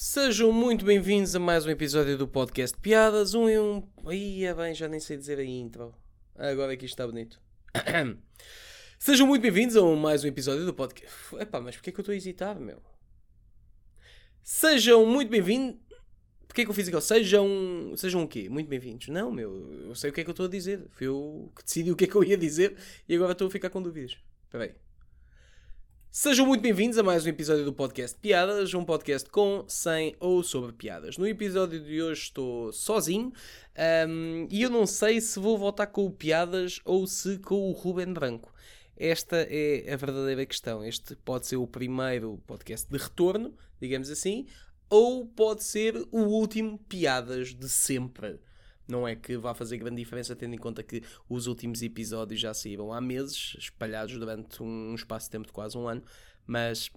Sejam muito bem-vindos a mais um episódio do podcast Piadas. Um e um. Aí é bem, já nem sei dizer a intro. Agora aqui está bonito. Sejam muito bem-vindos a mais um episódio do podcast. Epá, mas porquê é que eu estou a hesitar, meu? Sejam muito bem-vindos. Porquê é que eu fiz aquilo? Sejam. Sejam o quê? Muito bem-vindos. Não, meu, eu sei o que é que eu estou a dizer. Fui eu que decidi o que é que eu ia dizer e agora estou a ficar com dúvidas. Espera aí. Sejam muito bem-vindos a mais um episódio do podcast Piadas, um podcast com, sem ou sobre piadas. No episódio de hoje estou sozinho um, e eu não sei se vou voltar com o Piadas ou se com o Ruben Branco. Esta é a verdadeira questão. Este pode ser o primeiro podcast de retorno, digamos assim, ou pode ser o último Piadas de sempre. Não é que vá fazer grande diferença, tendo em conta que os últimos episódios já saíram há meses, espalhados durante um espaço de tempo de quase um ano, mas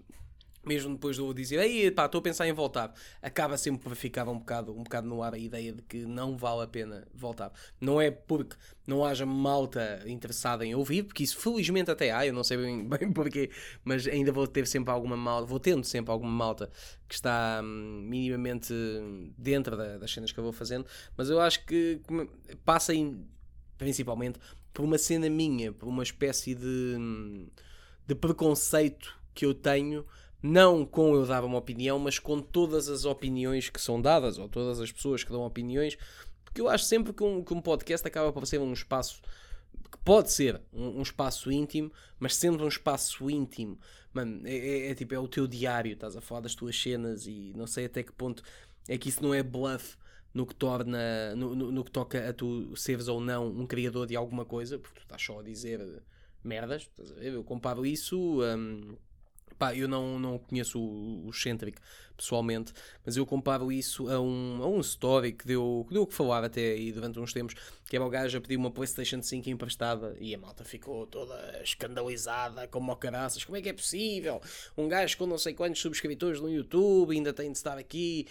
mesmo depois de eu dizer, ei pá, estou a pensar em voltar, acaba sempre por ficar um bocado, um bocado no ar a ideia de que não vale a pena voltar. Não é porque não haja malta interessada em ouvir, porque isso felizmente até há, eu não sei bem, bem porquê, mas ainda vou ter sempre alguma malta, vou tendo sempre alguma malta que está hum, minimamente dentro da, das cenas que eu vou fazendo, mas eu acho que passa em, principalmente por uma cena minha, por uma espécie de, hum, de preconceito que eu tenho não com eu dar uma opinião, mas com todas as opiniões que são dadas, ou todas as pessoas que dão opiniões, porque eu acho sempre que um, que um podcast acaba por ser um espaço que pode ser um, um espaço íntimo, mas sendo um espaço íntimo, mano, é, é, é, tipo, é o teu diário, estás a falar das tuas cenas e não sei até que ponto é que isso não é bluff no que torna, no, no, no que toca a tu seres ou não um criador de alguma coisa, porque tu estás só a dizer merdas, eu comparo isso. Um, Pá, eu não, não conheço o, o Centric pessoalmente, mas eu comparo isso a um, a um story que deu, que deu que falar até aí durante uns tempos, que era o gajo a pedir uma PlayStation 5 emprestada e a malta ficou toda escandalizada, como o caraças, como é que é possível? Um gajo com não sei quantos subscritores no YouTube ainda tem de estar aqui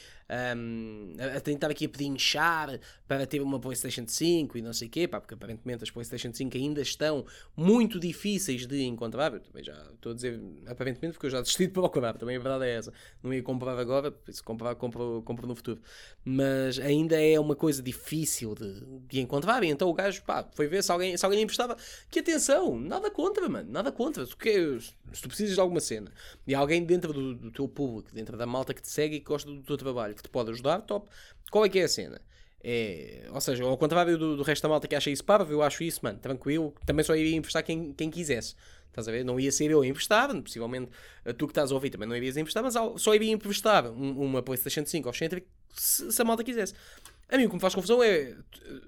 um, a tentar aqui a pedinchar para ter uma PlayStation 5 e não sei o quê, pá, porque aparentemente as PlayStation 5 ainda estão muito difíceis de encontrar. Eu também já estou a dizer aparentemente porque eu já desisti de procurar, também a verdade é essa. Não ia comprar agora, se comprar, compro, compro no futuro. Mas ainda é uma coisa difícil de, de encontrar. E então o gajo, pá, foi ver se alguém, se alguém emprestava. Que atenção, nada contra, mano, nada contra. Queres, se tu precisas de alguma cena e alguém dentro do, do teu público, dentro da malta que te segue e que gosta do teu trabalho que te pode ajudar, top. Qual é que é a cena? É, ou seja, ao contrário do, do resto da malta que acha isso parvo, eu acho isso, mano, tranquilo. Também só iria emprestar quem, quem quisesse. Estás a ver? Não ia ser eu a emprestar, possivelmente tu que estás a ouvir também não irias emprestar, mas só iria emprestar uma PlayStation 5 ao Centric se, se a malta quisesse. A mim o que me faz confusão é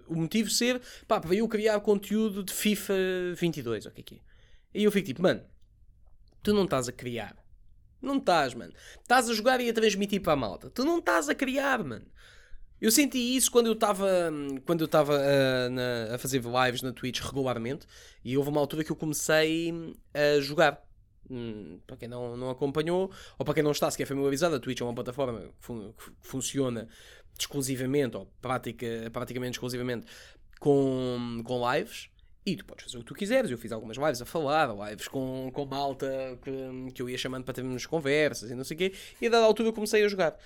o motivo ser, pá, para eu criar conteúdo de FIFA 22, o que é que é? E eu fico tipo, mano, tu não estás a criar não estás, mano. Estás a jogar e a transmitir para a malta. Tu não estás a criar, mano. Eu senti isso quando eu estava quando eu estava uh, a fazer lives na Twitch regularmente e houve uma altura que eu comecei a jogar. Hum, para quem não, não acompanhou, ou para quem não está sequer familiarizado, a Twitch é uma plataforma que, fun que funciona exclusivamente, ou pratica, praticamente exclusivamente, com, com lives. E tu podes fazer o que tu quiseres. Eu fiz algumas lives a falar, lives com, com malta que, que eu ia chamando para termos conversas e não sei o quê. E a dada altura eu comecei a jogar.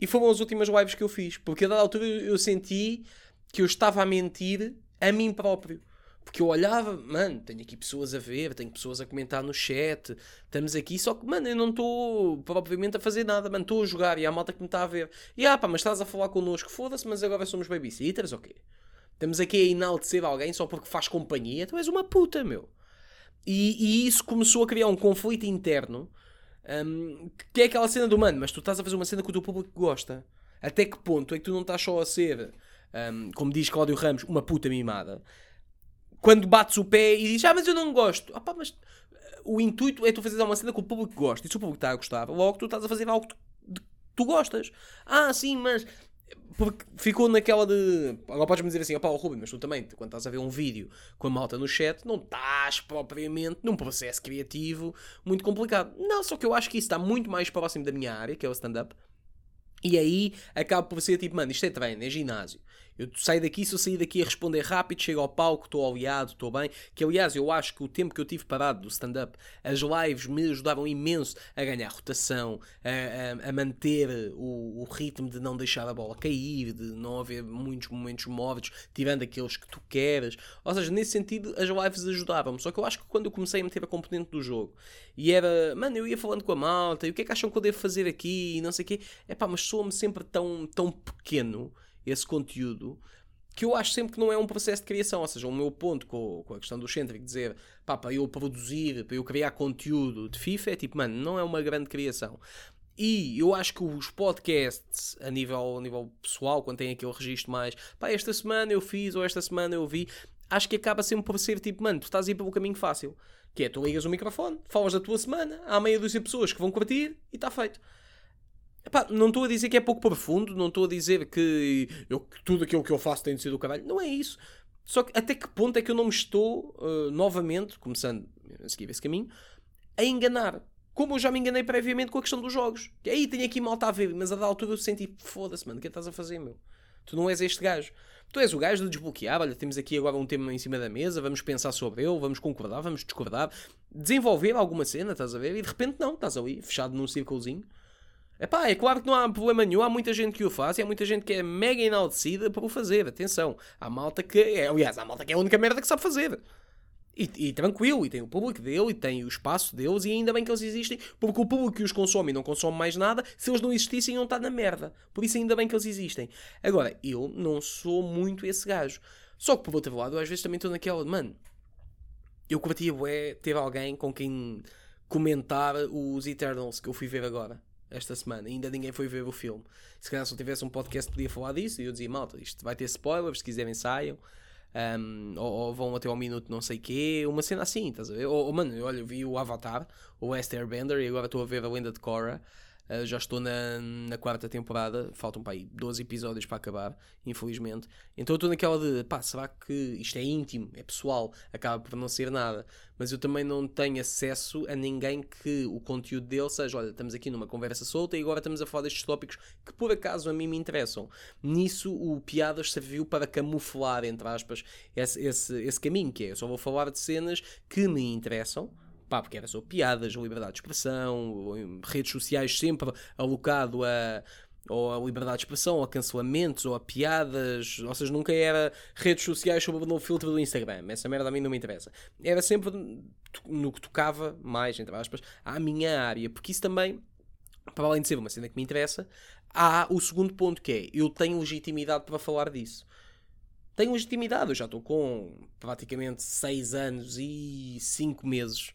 E foram as últimas lives que eu fiz. Porque a dada altura eu senti que eu estava a mentir a mim próprio. Porque eu olhava, mano, tenho aqui pessoas a ver, tenho pessoas a comentar no chat, estamos aqui, só que, mano, eu não estou propriamente a fazer nada, mano, estou a jogar e há malta que me está a ver. E ah, pá, mas estás a falar connosco, foda-se, mas agora somos babysitters, ok? Estamos aqui a enaltecer alguém só porque faz companhia. Tu és uma puta, meu. E, e isso começou a criar um conflito interno. Um, que é aquela cena do mano, mas tu estás a fazer uma cena que o teu público gosta. Até que ponto é que tu não estás só a ser, um, como diz Cláudio Ramos, uma puta mimada? Quando bates o pé e dizes, ah, mas eu não gosto. Ah, pá, mas o intuito é tu fazeres uma cena que o público gosta. E se o público está a gostar, logo tu estás a fazer algo que tu, tu gostas. Ah, sim, mas porque ficou naquela de. Agora podes-me dizer assim, opá, oh, Ruben, mas tu também, quando estás a ver um vídeo com a malta no chat, não estás propriamente num processo criativo muito complicado. Não, só que eu acho que isso está muito mais próximo da minha área, que é o stand-up. E aí acaba por ser tipo, mano, isto é treino, é ginásio. Eu saio daqui, se eu sair daqui a responder rápido, chego ao palco, estou aliado, estou bem. Que aliás, eu acho que o tempo que eu tive parado do stand-up, as lives me ajudavam imenso a ganhar rotação, a, a, a manter o, o, ritmo de não deixar a bola cair, de não haver muitos momentos mortos, tirando aqueles que tu queres. Ou seja, nesse sentido, as lives ajudavam-me. Só que eu acho que quando eu comecei a meter a componente do jogo e era, mano, eu ia falando com a malta, e o que é que acham que eu devo fazer aqui, e não sei o quê, é pá, mas soa-me sempre tão, tão pequeno esse conteúdo que eu acho sempre que não é um processo de criação. Ou seja, o meu ponto com, com a questão do Centric dizer pá, para eu produzir, para eu criar conteúdo de FIFA é tipo, mano, não é uma grande criação. E eu acho que os podcasts, a nível, a nível pessoal, quando tem aquele registro mais, pá, esta semana eu fiz ou esta semana eu vi, acho que acaba sempre por ser tipo, mano, tu estás a ir pelo caminho fácil. Que é, tu ligas o microfone, falas da tua semana, há meia dúzia de pessoas que vão curtir e está feito. Epá, não estou a dizer que é pouco profundo, não estou a dizer que eu, tudo aquilo que eu faço tem de ser do caralho. Não é isso. Só que até que ponto é que eu não me estou, uh, novamente, começando a seguir esse caminho, a enganar? Como eu já me enganei previamente com a questão dos jogos. Que aí tenho aqui malta a ver, mas a da altura eu senti, foda-se, mano, o que é que estás a fazer, meu? Tu não és este gajo. Tu és o gajo de desbloquear. Olha, temos aqui agora um tema em cima da mesa, vamos pensar sobre ele, vamos concordar, vamos discordar, desenvolver alguma cena, estás a ver? E de repente não, estás ali, fechado num círculozinho Epá, é claro que não há problema nenhum, há muita gente que o faz e há muita gente que é mega enaltecida por o fazer. Atenção, há malta que é, aliás, há malta que é a única merda que sabe fazer. E, e, tranquilo, e tem o público dele, e tem o espaço deles, e ainda bem que eles existem, porque o público que os consome e não consome mais nada, se eles não existissem, iam estar na merda. Por isso, ainda bem que eles existem. Agora, eu não sou muito esse gajo. Só que, por outro lado, às vezes também estou naquela, mano, eu curtia bué ter alguém com quem comentar os Eternals que eu fui ver agora esta semana. Ainda ninguém foi ver o filme. Se calhar se eu tivesse um podcast podia falar disso e eu dizia, malta, isto vai ter spoilers, se quiserem saiam. Um, ou, ou, vão até ao minuto não sei quê, uma cena assim, estás a ver? Ou, ou mano, olha, eu vi o Avatar, o West Airbender, e agora estou a ver a lenda de Korra. Uh, já estou na, na quarta temporada, faltam para aí 12 episódios para acabar, infelizmente. Então eu estou naquela de, pá, será que isto é íntimo, é pessoal, acaba por não ser nada. Mas eu também não tenho acesso a ninguém que o conteúdo dele seja, olha, estamos aqui numa conversa solta e agora estamos a falar destes tópicos que por acaso a mim me interessam. Nisso o Piadas serviu para camuflar, entre aspas, esse, esse, esse caminho, que é, eu só vou falar de cenas que me interessam pá, porque era só piadas, liberdade de expressão, redes sociais sempre alocado a ou a liberdade de expressão, ou a cancelamentos, ou a piadas, ou seja, nunca era redes sociais sob o novo filtro do Instagram. Essa merda a mim não me interessa. Era sempre no que tocava mais, entre aspas, à minha área, porque isso também, para além de ser uma cena que me interessa, há o segundo ponto que é, eu tenho legitimidade para falar disso. Tenho legitimidade, eu já estou com praticamente 6 anos e 5 meses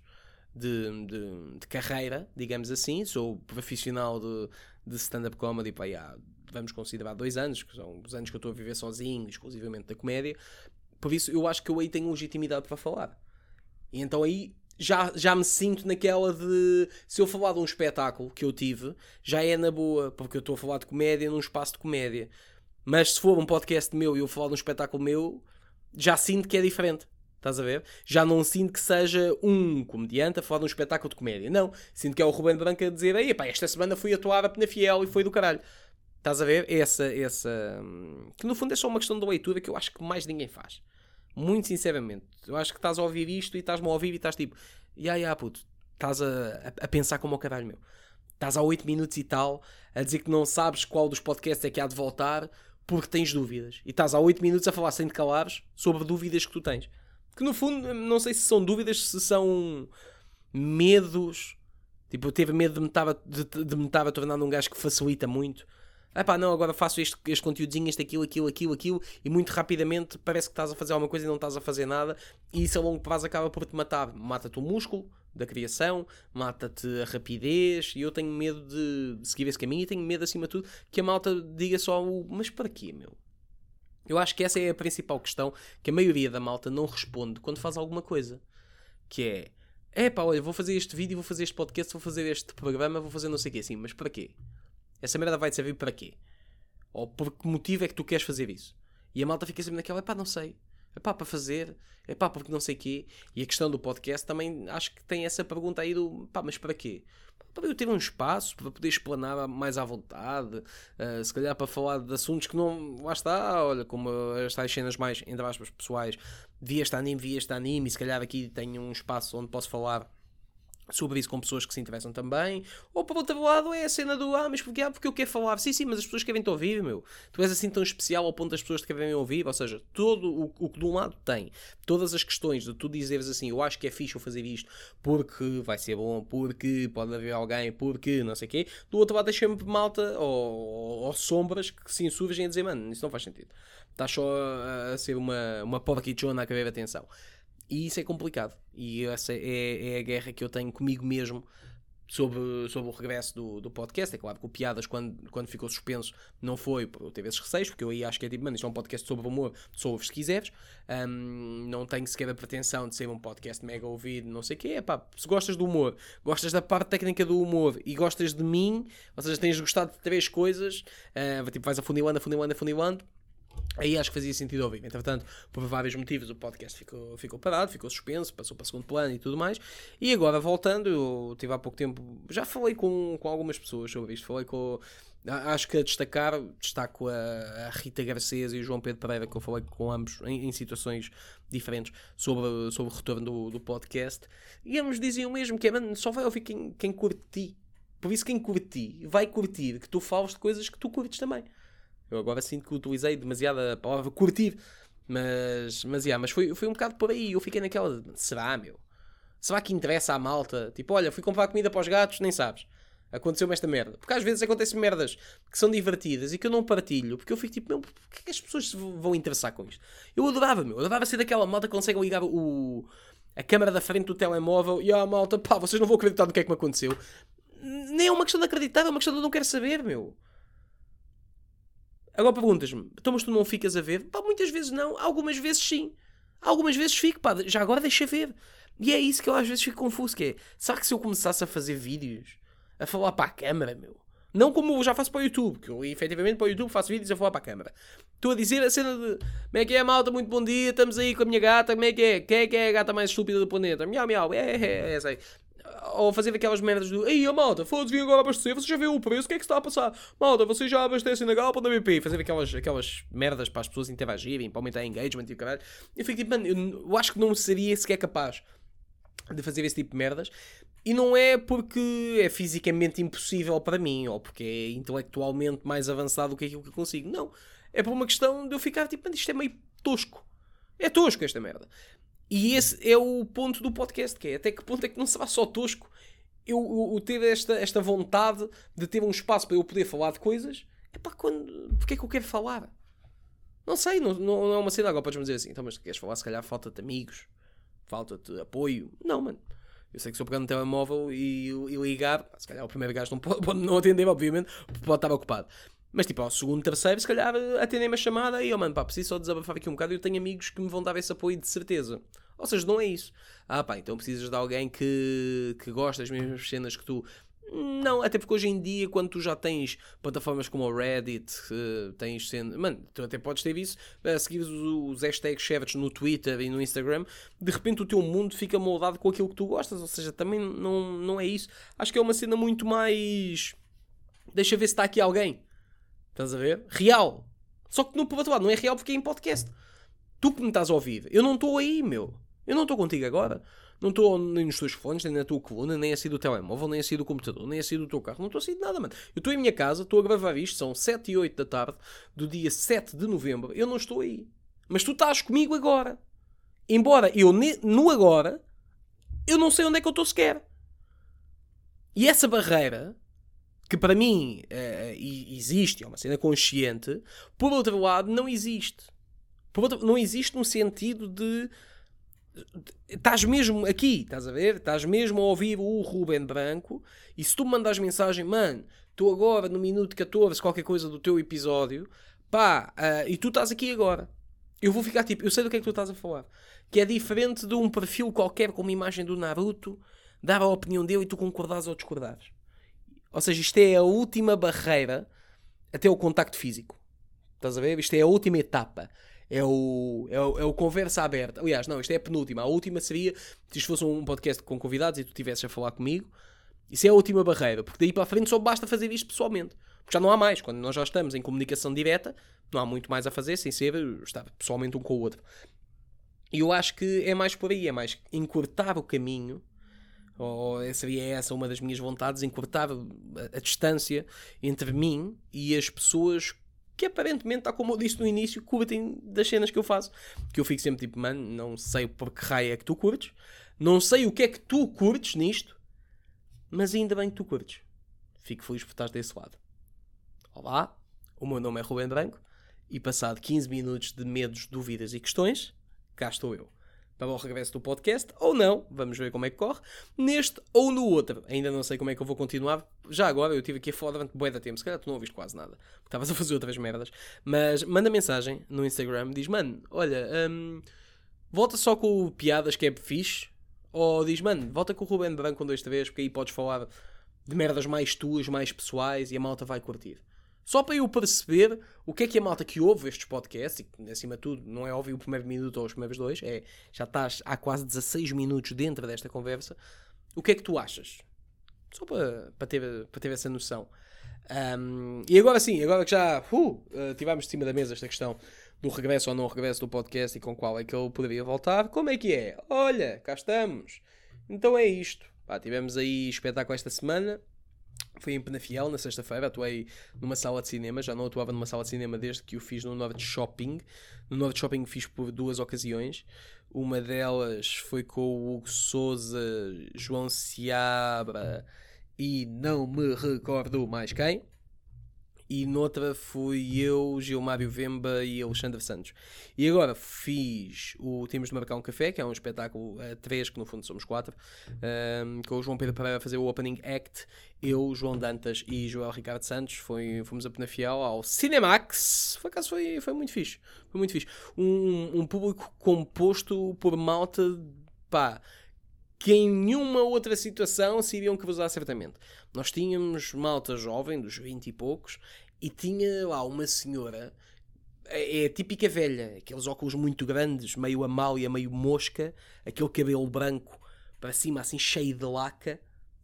de, de, de, carreira, digamos assim. Sou profissional de, de stand-up comedy pá, há, vamos considerar dois anos, que são os anos que eu estou a viver sozinho, exclusivamente da comédia. Por isso, eu acho que eu aí tenho legitimidade para falar. E então aí já, já me sinto naquela de. Se eu falar de um espetáculo que eu tive, já é na boa, porque eu estou a falar de comédia num espaço de comédia. Mas se for um podcast meu e eu falar de um espetáculo meu, já sinto que é diferente. Estás a ver? Já não sinto que seja um comediante a falar de um espetáculo de comédia. Não. Sinto que é o Ruben Branco a dizer: Ei, pá, esta semana fui atuar a Penafiel e foi do caralho. Estás a ver? Essa, essa. Hum, que no fundo é só uma questão de leitura que eu acho que mais ninguém faz. Muito sinceramente. Eu acho que estás a ouvir isto e estás-me a ouvir e estás tipo: Ya, ya, puto. Estás a, a, a pensar como o caralho meu. Estás há 8 minutos e tal a dizer que não sabes qual dos podcasts é que há de voltar porque tens dúvidas. E estás há 8 minutos a falar sem te calares sobre dúvidas que tu tens. Que no fundo, não sei se são dúvidas, se são medos. Tipo, eu teve medo de me estar a, de, me estar a tornar um gajo que facilita muito. Ah pá, não, agora faço este, este conteúdozinho, este aquilo, aquilo, aquilo, aquilo, e muito rapidamente parece que estás a fazer alguma coisa e não estás a fazer nada, e isso a longo prazo acaba por te matar. Mata-te o músculo da criação, mata-te a rapidez, e eu tenho medo de seguir esse caminho, e tenho medo, acima de tudo, que a malta diga só o mas para quê, meu? Eu acho que essa é a principal questão que a maioria da malta não responde quando faz alguma coisa. Que é, é pá, olha, vou fazer este vídeo, vou fazer este podcast, vou fazer este programa, vou fazer não sei o quê, assim, mas para quê? Essa merda vai te servir para quê? Ou por que motivo é que tu queres fazer isso? E a malta fica sempre naquela, pá, não sei. É pá, para fazer. É pá, porque não sei quê. E a questão do podcast também acho que tem essa pergunta aí do pá, mas para quê? Para eu ter um espaço para poder explanar mais à vontade, uh, se calhar para falar de assuntos que não. Lá está, olha, como estas cenas mais, entre aspas, pessoais, vi este anime, vi este anime, e se calhar aqui tenho um espaço onde posso falar sobre isso com pessoas que se interessam também. Ou o outro lado é a cena do ah, mas porque, ah, porque eu quero falar. Sim, sim, mas as pessoas querem te ouvir, meu. Tu és assim tão especial ao ponto das pessoas te querem ouvir. Ou seja, todo o, o que de um lado tem, todas as questões de tu dizeres assim, eu acho que é fixe eu fazer isto porque vai ser bom, porque pode haver alguém, porque não sei o quê. Do outro lado deixa-me malta ou, ou, sombras que se insurgem a dizer, mano, isso não faz sentido. Estás só a, a ser uma, uma porquichona a querer atenção. E isso é complicado. E essa é, é a guerra que eu tenho comigo mesmo sobre, sobre o regresso do, do podcast. É claro que o Piadas, quando, quando ficou suspenso, não foi eu ter esses receios, porque eu aí acho que é tipo, mano, isto é um podcast sobre humor, sou se quiseres. Um, não tenho sequer a pretensão de ser um podcast mega ouvido, não sei o quê. É pá, se gostas do humor, gostas da parte técnica do humor e gostas de mim, ou seja, tens gostado de três coisas, uh, tipo, vais afunilando, afunilando, afunilando Aí acho que fazia sentido ouvir. Entretanto, por vários motivos, o podcast ficou, ficou parado, ficou suspenso, passou para segundo plano e tudo mais. E agora, voltando, eu tive há pouco tempo. Já falei com, com algumas pessoas sobre isto. Falei com. Acho que a destacar, destaco a, a Rita Garcês e o João Pedro Pereira, que eu falei com ambos em, em situações diferentes sobre, sobre o retorno do, do podcast. E ambos diziam mesmo que é, só vai ouvir quem, quem curte Por isso, quem curte vai curtir que tu falas de coisas que tu curtes também. Eu agora sinto que utilizei demasiado a palavra curtir. Mas, mas, yeah, mas foi, foi um bocado por aí. Eu fiquei naquela. Será, meu? Será que interessa à malta? Tipo, olha, fui comprar comida para os gatos, nem sabes. Aconteceu-me esta merda. Porque às vezes acontecem merdas que são divertidas e que eu não partilho. Porque eu fico tipo, meu, porquê que as pessoas vão interessar com isto? Eu adorava, meu. Eu adorava ser daquela malta que consegue ligar o, a câmera da frente do telemóvel e ah, malta, pá, vocês não vão acreditar no que é que me aconteceu. Nem é uma questão de acreditar, é uma questão de eu não quero saber, meu. Agora perguntas-me, então mas tu não ficas a ver? Pá, muitas vezes não, algumas vezes sim. Algumas vezes fico, pá, já agora deixa ver. E é isso que eu às vezes fico confuso, que é, será que se eu começasse a fazer vídeos, a falar para a câmera, meu, não como eu já faço para o YouTube, que eu efetivamente para o YouTube faço vídeos a falar para a câmera. Estou a dizer a cena de como é que é, malta, muito bom dia, estamos aí com a minha gata, como é que é? Quem é que é a gata mais estúpida do planeta? Miau, miau, é, é, é, sei ou fazer aquelas merdas do Ei, a malta, foda-se, vim agora abastecer, você já viu o preço, o que é que está a passar? Malta, vocês já abastecem na Galpa na BP? Fazer aquelas, aquelas merdas para as pessoas interagirem, para aumentar engagement e o caralho. Eu fico tipo, mano, eu, acho que não seria sequer capaz de fazer esse tipo de merdas. E não é porque é fisicamente impossível para mim, ou porque é intelectualmente mais avançado do que aquilo que eu consigo. Não. É por uma questão de eu ficar tipo, isto é meio tosco. É tosco esta merda. E esse é o ponto do podcast, que é até que ponto é que não será só tosco eu, eu, eu ter esta, esta vontade de ter um espaço para eu poder falar de coisas. É para quando. Porque é que eu quero falar? Não sei, não, não, não é uma cena. Agora podes-me dizer assim, então, mas queres falar? Se calhar falta-te amigos, falta-te apoio. Não, mano. Eu sei que se eu pegar no telemóvel e, e ligar, se calhar o primeiro gajo não pode, pode não atender, obviamente, pode estar ocupado. Mas tipo, ao segundo, terceiro, se calhar atendem-me a chamada e eu, oh, mano, pá, preciso só desabafar aqui um bocado eu tenho amigos que me vão dar esse apoio de certeza. Ou seja, não é isso. Ah, pá, então precisas de alguém que, que gosta das mesmas cenas que tu. Não, até porque hoje em dia, quando tu já tens plataformas como o Reddit, uh, tens sendo. Mano, tu até podes ter isso, a seguir os, hashtags shares no Twitter e no Instagram, de repente o teu mundo fica moldado com aquilo que tu gostas, ou seja, também não, não é isso. Acho que é uma cena muito mais. Deixa ver se está aqui alguém. Estás a ver? Real. Só que no outro lado não é real porque é em podcast. Tu que me estás a ouvir, eu não estou aí, meu. Eu não estou contigo agora. Não estou nem nos teus fones, nem na tua coluna, nem assim do telemóvel, nem assim do computador, nem assim do teu carro. Não estou assim de nada, mano. Eu estou em minha casa, estou a gravar isto, são 7 e 8 da tarde, do dia 7 de novembro. Eu não estou aí. Mas tu estás comigo agora. Embora eu, no agora, eu não sei onde é que eu estou sequer. E essa barreira que para mim uh, existe, é uma cena consciente, por outro lado, não existe. Outro, não existe no sentido de. Estás mesmo aqui, estás a ver? Estás mesmo a ouvir o Ruben Branco e se tu me mandas mensagem, mano, estou agora no minuto 14, qualquer coisa do teu episódio, pá, uh, e tu estás aqui agora. Eu vou ficar tipo, eu sei do que é que tu estás a falar. Que é diferente de um perfil qualquer com uma imagem do Naruto, dar a opinião dele e tu concordares ou discordares. Ou seja, isto é a última barreira até o contacto físico. Estás a ver? Isto é a última etapa. É o, é, o, é o conversa aberta. Aliás, não, isto é a penúltima. A última seria se isto fosse um podcast com convidados e tu estivesses a falar comigo. Isso é a última barreira, porque daí para a frente só basta fazer isto pessoalmente. Porque já não há mais. Quando nós já estamos em comunicação direta, não há muito mais a fazer sem ser estar pessoalmente um com o outro. E eu acho que é mais por aí, é mais encurtar o caminho ou seria essa uma das minhas vontades, encurtar a, a, distância entre mim e as pessoas que aparentemente, tal como eu disse no início, curtem das cenas que eu faço. Que eu fico sempre tipo, mano, não sei por que raio é que tu curtes, não sei o que é que tu curtes nisto, mas ainda bem que tu curtes. Fico feliz por estar desse lado. Olá, o meu nome é Rubem Branco e passado 15 minutos de medos, dúvidas e questões, cá estou eu para o regresso do podcast, ou não, vamos ver como é que corre, neste ou no outro. Ainda não sei como é que eu vou continuar. Já agora, eu tive aqui a falar durante bué da tempo, se calhar tu não ouviste quase nada, porque estavas a fazer outras merdas. Mas manda mensagem no Instagram, diz, mano, olha, hum, volta só com piadas que é fixe, ou diz, mano, volta com o Ruben Branco com dois três, porque aí podes falar de merdas mais tuas, mais pessoais, e a malta vai curtir. Só para eu perceber o que é que a malta que ouve estes podcasts, e acima de tudo, não é óbvio o primeiro minuto ou os primeiros dois, é, já estás há quase 16 minutos dentro desta conversa, o que é que tu achas? Só para, para, ter, para ter essa noção. Um, e agora sim, agora que já uh, tivemos de cima da mesa esta questão do regresso ou não regresso do podcast e com qual é que eu poderia voltar, como é que é? Olha, cá estamos. Então é isto. Pá, tivemos aí espetáculo esta semana. Foi em Penafiel, na sexta-feira, atuei numa sala de cinema, já não atuava numa sala de cinema desde que o fiz no Norte Shopping. No Norte Shopping fiz por duas ocasiões. Uma delas foi com o Hugo Souza, João Seabra e não me recordo mais quem e noutra fui eu, Gilmário Vemba e Alexandre Santos. E agora fiz o Temos de Marcar um Café, que é um espetáculo a três, que no fundo somos quatro, um, com o João Pedro Pereira a fazer o opening act, eu, João Dantas e Joel Ricardo Santos, foi, fomos a Penafiel ao Cinemax, por acaso foi, foi muito fixe, foi muito fixe. Um, um público composto por malta, pá, que em nenhuma outra situação se iriam cruzar certamente. Nós tínhamos malta jovem, dos 20 e poucos, e tinha lá uma senhora, é, é a típica velha, aqueles óculos muito grandes, meio amália, meio mosca, aquele cabelo branco para cima, assim cheio de laca,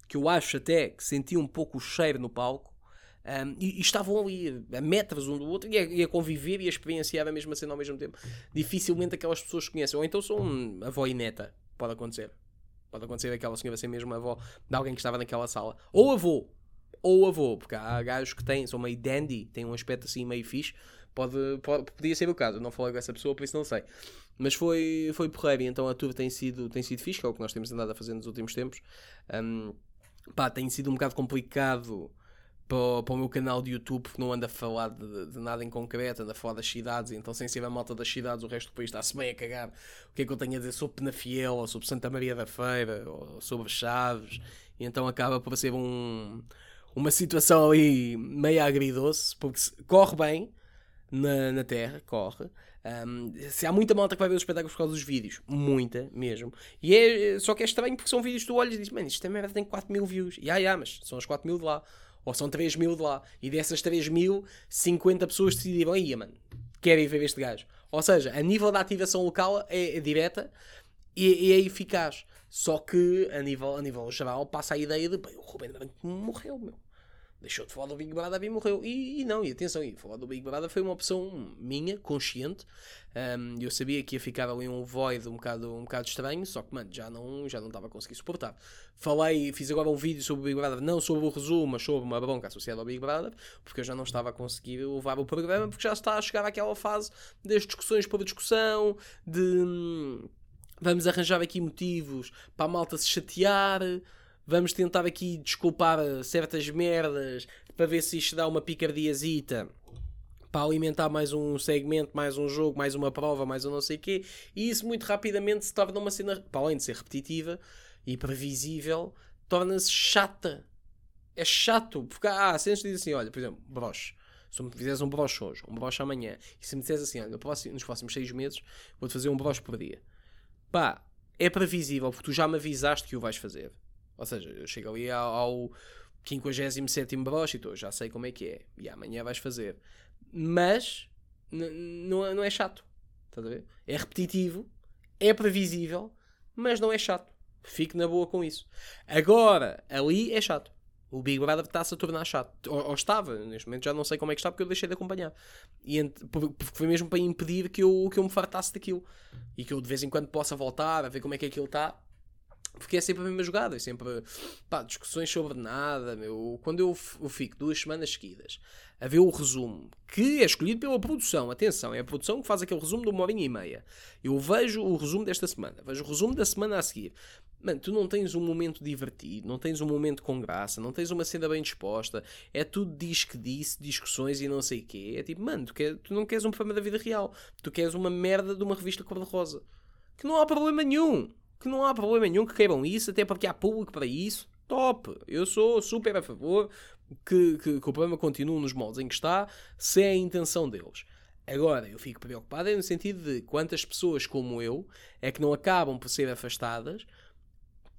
que eu acho até que senti um pouco o cheiro no palco. Um, e, e, estavam ali a metros um do outro e a, e a, conviver e a experienciar a mesma cena ao mesmo tempo. Dificilmente aquelas pessoas conhecem. Ou então são um, avó e neta, pode acontecer. Pode acontecer aquela senhora ser mesmo avó de alguém que estava naquela sala. Ou avô. Ou avô, porque há gajos que têm, são meio dandy, têm um aspecto assim meio fixe. Pode, pode, podia ser o caso. Eu não falei com essa pessoa, por isso não sei. Mas foi, foi porreiro, então a tour tem sido, tem sido fixe, que é o que nós temos andado a fazer nos últimos tempos. Um, pá, tem sido um bocado complicado para, para o meu canal de YouTube, porque não anda a falar de, de, nada em concreto, anda a falar das cidades, então sem ser a malta das cidades, o resto do país está-se bem a cagar. O que é que eu tenho a dizer sobre Penafiel, ou sobre Santa Maria da Feira, ou sobre Chaves, e então acaba por ser um, uma situação ali meio agridoce, porque corre bem na, na terra, corre. Um, se há muita malta que vai ver os espetáculos por causa dos vídeos, muita mesmo. E é, só que é estranho porque são vídeos que tu olhas e dizes, mano, isto também tem 4 mil views. E ah, yeah, mas são os 4 mil de lá. Ou são 3 mil de lá. E dessas 3 mil, 50 pessoas decidiram, ia, mano, querem ver este gajo. Ou seja, a nível da ativação local é, é direta e, e, é eficaz. Só que a nível, a nível geral passa a ideia de, o Rubem Branco morreu, meu deixou de falar do Big Brother e morreu. E, e, não, e atenção, e falar do Big Brother foi uma opção minha, consciente. Um, eu sabia que ia ficar ali um void um bocado, um bocado estranho, só que, mano, já não, já não estava a conseguir suportar. Falei, fiz agora um vídeo sobre o Big Brother, não sobre o resumo, mas sobre uma bronca associada ao Big Brother, porque eu já não estava a conseguir levar o programa, porque já está a chegar àquela fase das discussões por discussão, de. Hum, vamos arranjar aqui motivos para a malta se chatear, vamos tentar aqui desculpar certas merdas para ver se isto dá uma picardiazita para alimentar mais um segmento, mais um jogo, mais uma prova, mais um não sei o quê, e isso muito rapidamente se torna uma cena, para além de ser repetitiva e previsível, torna-se chata. É chato, porque há ah, cenas que dizem assim, olha, por exemplo, broche. Se me fizeres um broche hoje, um broche amanhã, e se me disseres assim, olha, nos próximos seis meses vou-te fazer um broche por dia. Pá, é previsível, porque tu já me avisaste que o vais fazer. Ou seja, eu chego ali ao, ao 57 broche e já sei como é que é. E amanhã vais fazer. Mas não, é, não é chato. Estás a ver? É repetitivo, é previsível, mas não é chato. Fique na boa com isso. Agora, ali é chato. O Big Brother está-se a tornar chato. Ou, ou, estava, neste momento já não sei como é que está porque eu deixei de acompanhar. E porque foi mesmo para impedir que eu, que eu me fartasse daquilo. E que eu de vez em quando possa voltar a ver como é que aquilo está. Porque é sempre a mesma jogada, é sempre pá, discussões sobre nada. Meu. Quando eu, eu fico duas semanas seguidas a ver o resumo, que é escolhido pela produção, atenção, é a produção que faz aquele resumo de uma hora e meia. Eu vejo o resumo desta semana, vejo o resumo da semana a seguir. Mano, tu não tens um momento divertido, não tens um momento com graça, não tens uma cena bem disposta, é tudo diz que disse, discussões e não sei o quê. É tipo, mano, tu, quer, tu não queres um programa da vida real, tu queres uma merda de uma revista cor-de-rosa. Que não há problema nenhum, que não há problema nenhum que queiram isso, até porque há público para isso. Top! Eu sou super a favor que, que, que o programa continue nos moldes em que está, se é a intenção deles. Agora, eu fico preocupado no sentido de quantas pessoas como eu é que não acabam por ser afastadas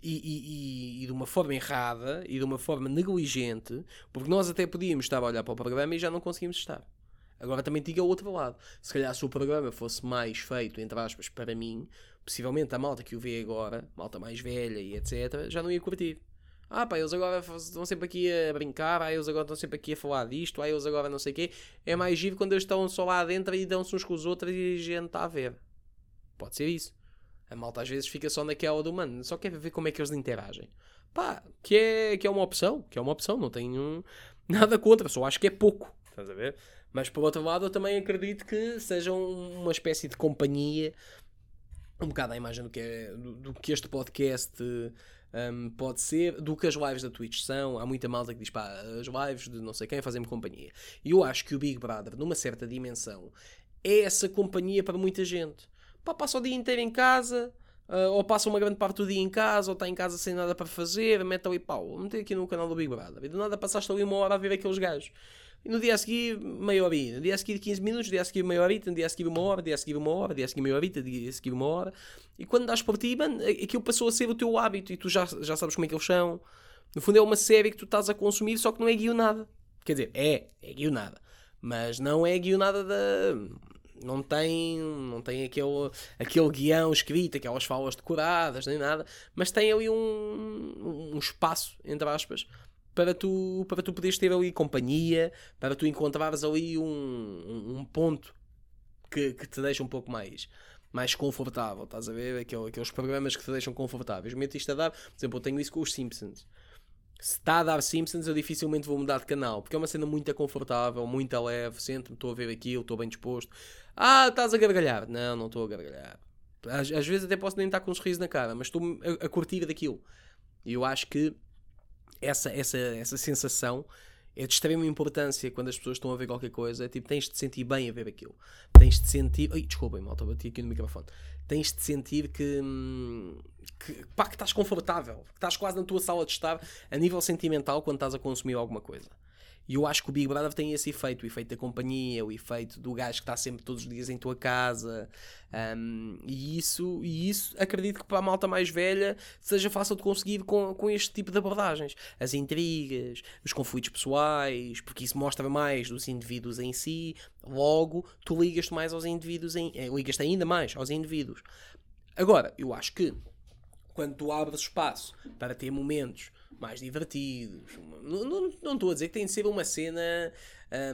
e, e, e, de uma forma errada e de uma forma negligente, porque nós até podíamos estar a olhar para o programa e já não conseguimos estar. Agora também diga o outro lado. Se calhar se o programa fosse mais feito, entre aspas, para mim, possivelmente a malta que o vê agora, malta mais velha e etc., já não ia curtir. Ah pá, eles agora estão sempre aqui a brincar, ah, eles agora estão sempre aqui a falar disto, ah, eles agora não sei o quê. É mais giro quando eles estão só lá dentro e dão-se uns com os outros e a gente está a ver. Pode ser isso. A malta às vezes fica só naquela do mano, só quer ver como é que eles interagem. Pá, que é, que é uma opção, que é uma opção, não tenho nada contra, só acho que é pouco, estás a ver? Mas por outro lado, eu também acredito que seja uma espécie de companhia, um bocado à imagem do que, é, do, do que este podcast um, pode ser, do que as lives da Twitch são. Há muita malta que diz, pá, as lives de não sei quem fazem-me companhia. E eu acho que o Big Brother, numa certa dimensão, é essa companhia para muita gente pá, passa o dia inteiro em casa, uh, ou passa uma grande parte do dia em casa, ou está em casa sem nada para fazer, mete ali, pau, meter aqui no canal do Big Brother. E do nada passaste ali uma hora a ver aqueles gajos. E no dia a seguir, meia hora. No dia a seguir, 15 minutos. No dia a seguir, meia hora. No dia a seguir, uma hora. No dia a seguir, uma hora. No dia a seguir, meia hora. No dia a seguir, uma hora. E quando dás por ti, mano, aquilo passou a ser o teu hábito. E tu já, já sabes como é que eles são. No fundo, é uma série que tu estás a consumir, só que não é guionada. Quer dizer, é, é guionada. Mas não é guionada da não tem, não tem aquele, aquele guião escrito, aquelas falas decoradas, nem nada, mas tem ali um, um espaço, entre aspas, para tu, para tu poderes ter ali companhia, para tu encontrares ali um, um ponto que, que te deixa um pouco mais mais confortável, estás a ver? Aquele, aqueles programas que te deixam confortáveis. Mesmo isto a dar, por exemplo, eu tenho isso com os Simpsons se está a dar Simpsons, eu dificilmente vou mudar de canal, porque é uma cena muito confortável, muito leve, sento-me, estou a ver aquilo, estou bem disposto. Ah, estás a gargalhar. Não, não estou a gargalhar. Às, às, vezes até posso nem estar com um sorriso na cara, mas estou a, a curtir daquilo. E eu acho que essa, essa, essa sensação é de extrema importância quando as pessoas estão a ver qualquer coisa. É tipo, tens de sentir bem a ver aquilo. Tens de sentir. Ai, desculpem, malta, bati aqui no microfone. Tens de sentir que, que, pá, que estás confortável, que estás quase na tua sala de estar a nível sentimental quando estás a consumir alguma coisa. E eu acho que o Big Brother tem esse efeito, o efeito da companhia, o efeito do gajo que está sempre todos os dias em tua casa. Um, e, isso, e isso acredito que para a malta mais velha seja fácil de conseguir com, com este tipo de abordagens. As intrigas, os conflitos pessoais, porque isso mostra mais dos indivíduos em si. Logo, tu ligas-te mais aos indivíduos, em, eh, ligas-te ainda mais aos indivíduos. Agora, eu acho que quando tu abres espaço para ter momentos mais divertidos, não, estou a dizer que tem de ser uma cena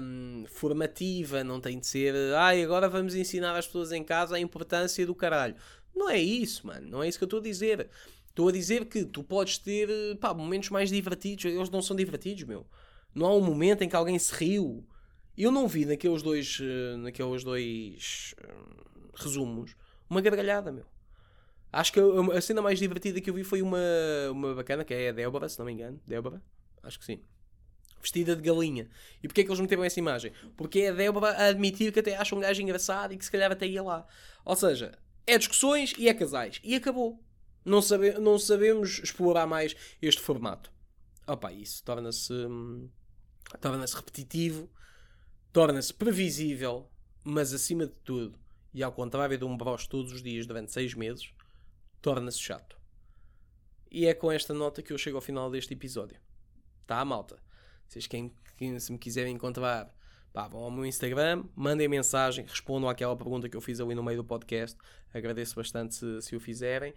um, formativa, não tem de ser, ai, agora vamos ensinar as pessoas em casa a importância do caralho. Não é isso, mano, não é isso que eu estou a dizer. Estou a dizer que tu podes ter pá, momentos mais divertidos, eles não são divertidos, meu. Não há um momento em que alguém se riu. Eu não vi naqueles dois, eh, naqueles dois hum, resumos uma gargalhada, meu. Acho que a, a, cena mais divertida que eu vi foi uma, uma bacana, que é a Débora, se não me engano. Débora? Acho que sim. Vestida de galinha. E porquê é que eles meteram essa imagem? Porque é a Débora a admitir que até acha um gajo engraçado e que se calhar até ia lá. Ou seja, é discussões e é casais. E acabou. Não, sabe, não sabemos explorar mais este formato. Opa, isso torna-se. Hum, torna-se repetitivo, torna-se previsível, mas acima de tudo, e ao contrário de um bros todos os dias durante seis meses, torna-se chato. E é com esta nota que eu chego ao final deste episódio. Tá, malta? Vocês quem, quem se me quiserem encontrar Pá, vão ao meu Instagram, mandem mensagem, respondam àquela pergunta que eu fiz ali no meio do podcast. Agradeço bastante se, se o fizerem.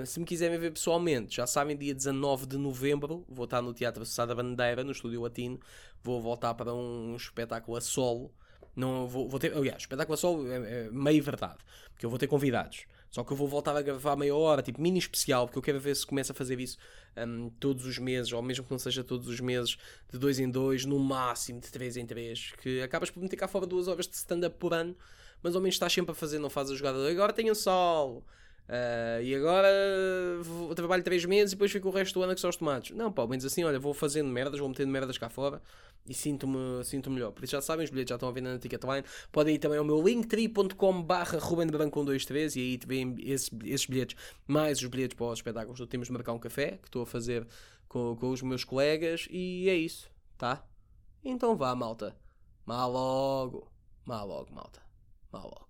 Um, se me quiserem ver pessoalmente, já sabem, dia 19 de novembro vou estar no Teatro Sada Bandeira, no Estúdio Latino. Vou voltar para um espetáculo a solo. Não vou, vou ter, aliás, espetáculo a solo é, é meio verdade, porque eu vou ter convidados. Só que eu vou voltar a gravar meia hora, tipo mini especial, porque eu quero ver se começa a fazer isso um, todos os meses, ou mesmo que não seja todos os meses, de dois em dois, no máximo de três em três, que acabas por meter cá fora duas horas de stand-up por ano, mas ao menos estás sempre a fazer, não fazes a jogada. Agora tenho solo. Uh, e agora vou, trabalho 3 meses e depois fico o resto do ano com só os tomates. Não, pá, menos assim, olha, vou fazendo merdas, vou metendo merdas cá fora e sinto-me sinto melhor. Por isso já sabem, os bilhetes já estão a vender na Ticketline. Podem ir também ao meu linktree.com barra rubenbranco123 e aí vêm esses, esses bilhetes, mais os bilhetes para os espetáculos do Temos de Marcar um Café, que estou a fazer com, com os meus colegas e é isso, tá? Então vá, malta. Má logo. Má logo, malta. Má logo.